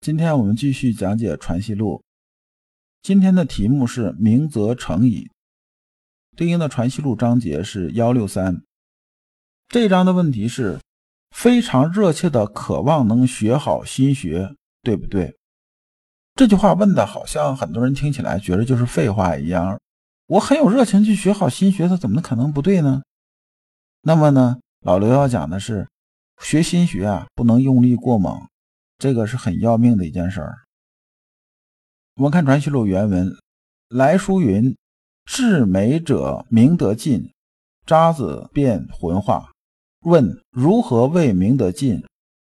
今天我们继续讲解《传习录》。今天的题目是“明则成矣”，对应的《传习录》章节是幺六三。这一章的问题是非常热切的渴望能学好心学，对不对？这句话问的好像很多人听起来觉得就是废话一样。我很有热情去学好心学，它怎么可能不对呢？那么呢，老刘要讲的是，学心学啊，不能用力过猛，这个是很要命的一件事儿。我们看《传习录》原文，来书云：“至美者明得尽，渣子变浑化。”问：如何为明得尽？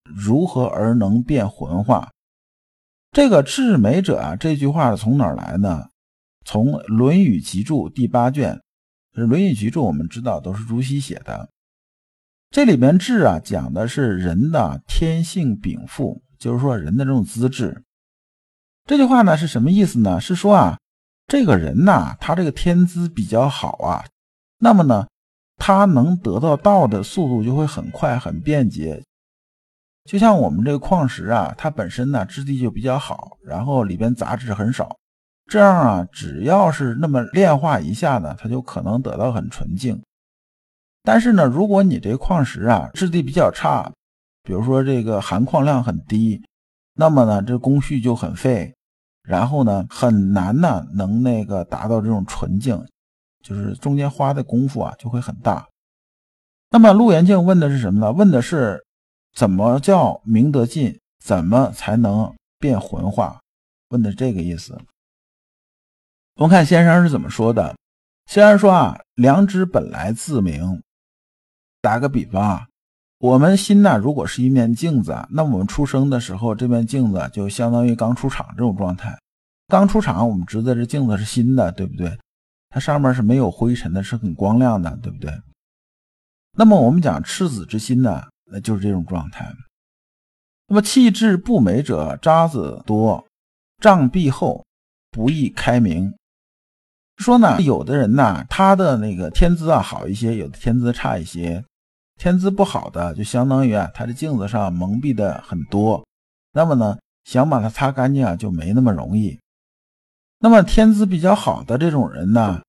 如何而能变浑化？这个“至美者”啊，这句话是从哪儿来呢？从《论语集注》第八卷，《论语集注》我们知道都是朱熹写的。这里边“智”啊，讲的是人的天性禀赋，就是说人的这种资质。这句话呢是什么意思呢？是说啊，这个人呐，他这个天资比较好啊，那么呢，他能得到道的速度就会很快、很便捷。就像我们这个矿石啊，它本身呢质地就比较好，然后里边杂质很少。这样啊，只要是那么炼化一下呢，它就可能得到很纯净。但是呢，如果你这矿石啊质地比较差，比如说这个含矿量很低，那么呢，这工序就很费，然后呢，很难呢能那个达到这种纯净，就是中间花的功夫啊就会很大。那么陆延静问的是什么呢？问的是怎么叫明得尽，怎么才能变浑化？问的这个意思。我们看先生是怎么说的。先生说啊，良知本来自明。打个比方啊，我们心呐，如果是一面镜子啊，那我们出生的时候，这面镜子就相当于刚出厂这种状态。刚出厂，我们知道这镜子是新的，对不对？它上面是没有灰尘的，是很光亮的，对不对？那么我们讲赤子之心呢，那就是这种状态。那么气质不美者，渣子多，障壁厚，不易开明。说呢，有的人呢，他的那个天资啊好一些，有的天资差一些。天资不好的，就相当于啊，他的镜子上蒙蔽的很多。那么呢，想把它擦干净啊，就没那么容易。那么天资比较好的这种人呢，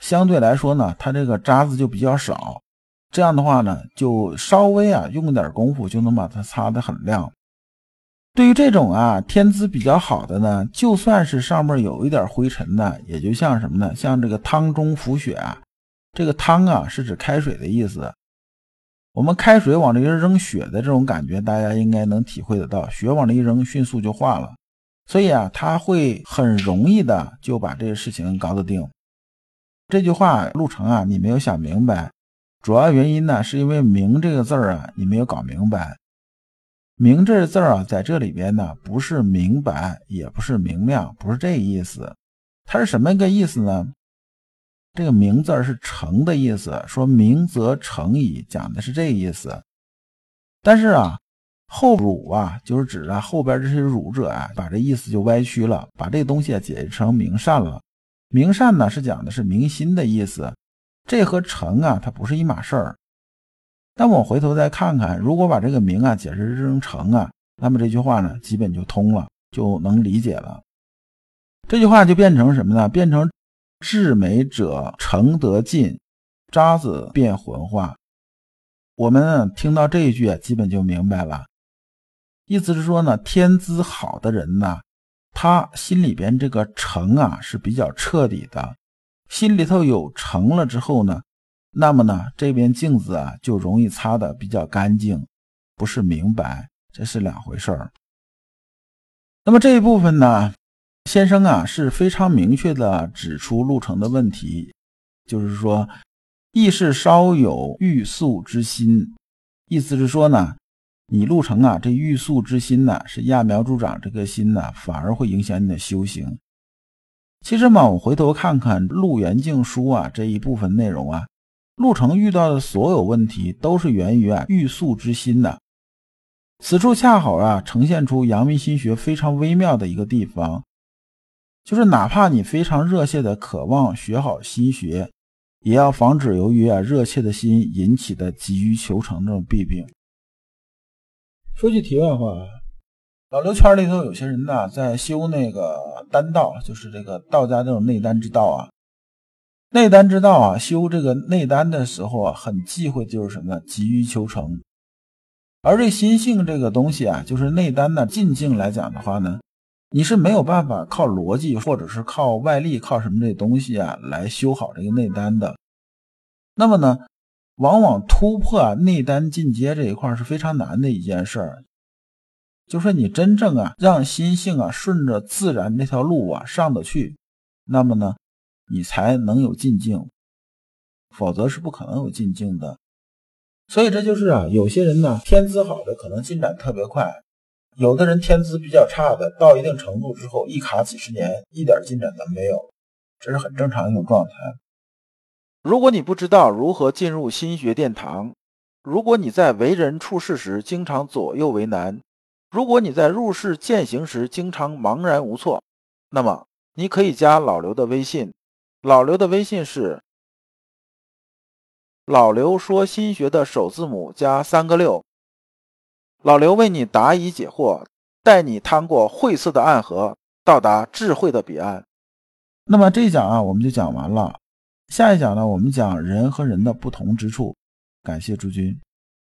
相对来说呢，他这个渣子就比较少。这样的话呢，就稍微啊用点功夫就能把它擦得很亮。对于这种啊天资比较好的呢，就算是上面有一点灰尘呢，也就像什么呢？像这个汤中浮雪啊，这个汤啊是指开水的意思。我们开水往这一扔，雪的这种感觉，大家应该能体会得到。雪往这一扔，迅速就化了，所以啊，他会很容易的就把这个事情搞得定。这句话，陆程啊，你没有想明白，主要原因呢，是因为“明”这个字儿啊，你没有搞明白。明这字儿啊，在这里边呢，不是明白，也不是明亮，不是这意思。它是什么个意思呢？这个明字是成的意思，说明则成矣，讲的是这个意思。但是啊，后儒啊，就是指啊后边这些儒者啊，把这意思就歪曲了，把这东西啊解释成明善了。明善呢，是讲的是明心的意思，这和成啊，它不是一码事儿。那我回头再看看，如果把这个明啊解释成成啊，那么这句话呢基本就通了，就能理解了。这句话就变成什么呢？变成至美者诚得尽，渣子变浑化。我们听到这一句啊，基本就明白了。意思是说呢，天资好的人呢，他心里边这个诚啊是比较彻底的，心里头有诚了之后呢。那么呢，这边镜子啊就容易擦的比较干净，不是明白，这是两回事儿。那么这一部分呢，先生啊是非常明确的指出路程的问题，就是说，亦是稍有欲速之心，意思是说呢，你路程啊，这欲速之心呢，是揠苗助长，这个心呢，反而会影响你的修行。其实嘛，我回头看看《路缘静书》啊这一部分内容啊，陆程遇到的所有问题都是源于啊欲速之心的。此处恰好啊呈现出阳明心学非常微妙的一个地方，就是哪怕你非常热切的渴望学好心学，也要防止由于啊热切的心引起的急于求成这种弊病。说句题外话。老刘圈里头有些人呢，在修那个丹道，就是这个道家这种内丹之道啊。内丹之道啊，修这个内丹的时候啊，很忌讳就是什么？急于求成。而这心性这个东西啊，就是内丹的进境来讲的话呢，你是没有办法靠逻辑或者是靠外力、靠什么这东西啊来修好这个内丹的。那么呢，往往突破内丹进阶这一块是非常难的一件事儿。就说你真正啊，让心性啊顺着自然这条路啊上得去，那么呢，你才能有进境，否则是不可能有进境的。所以这就是啊，有些人呢天资好的可能进展特别快，有的人天资比较差的，到一定程度之后一卡几十年，一点进展都没有，这是很正常一种状态。如果你不知道如何进入心学殿堂，如果你在为人处事时经常左右为难。如果你在入世践行时经常茫然无措，那么你可以加老刘的微信。老刘的微信是“老刘说心学”的首字母加三个六。老刘为你答疑解惑，带你趟过晦涩的暗河，到达智慧的彼岸。那么这一讲啊，我们就讲完了。下一讲呢，我们讲人和人的不同之处。感谢诸君。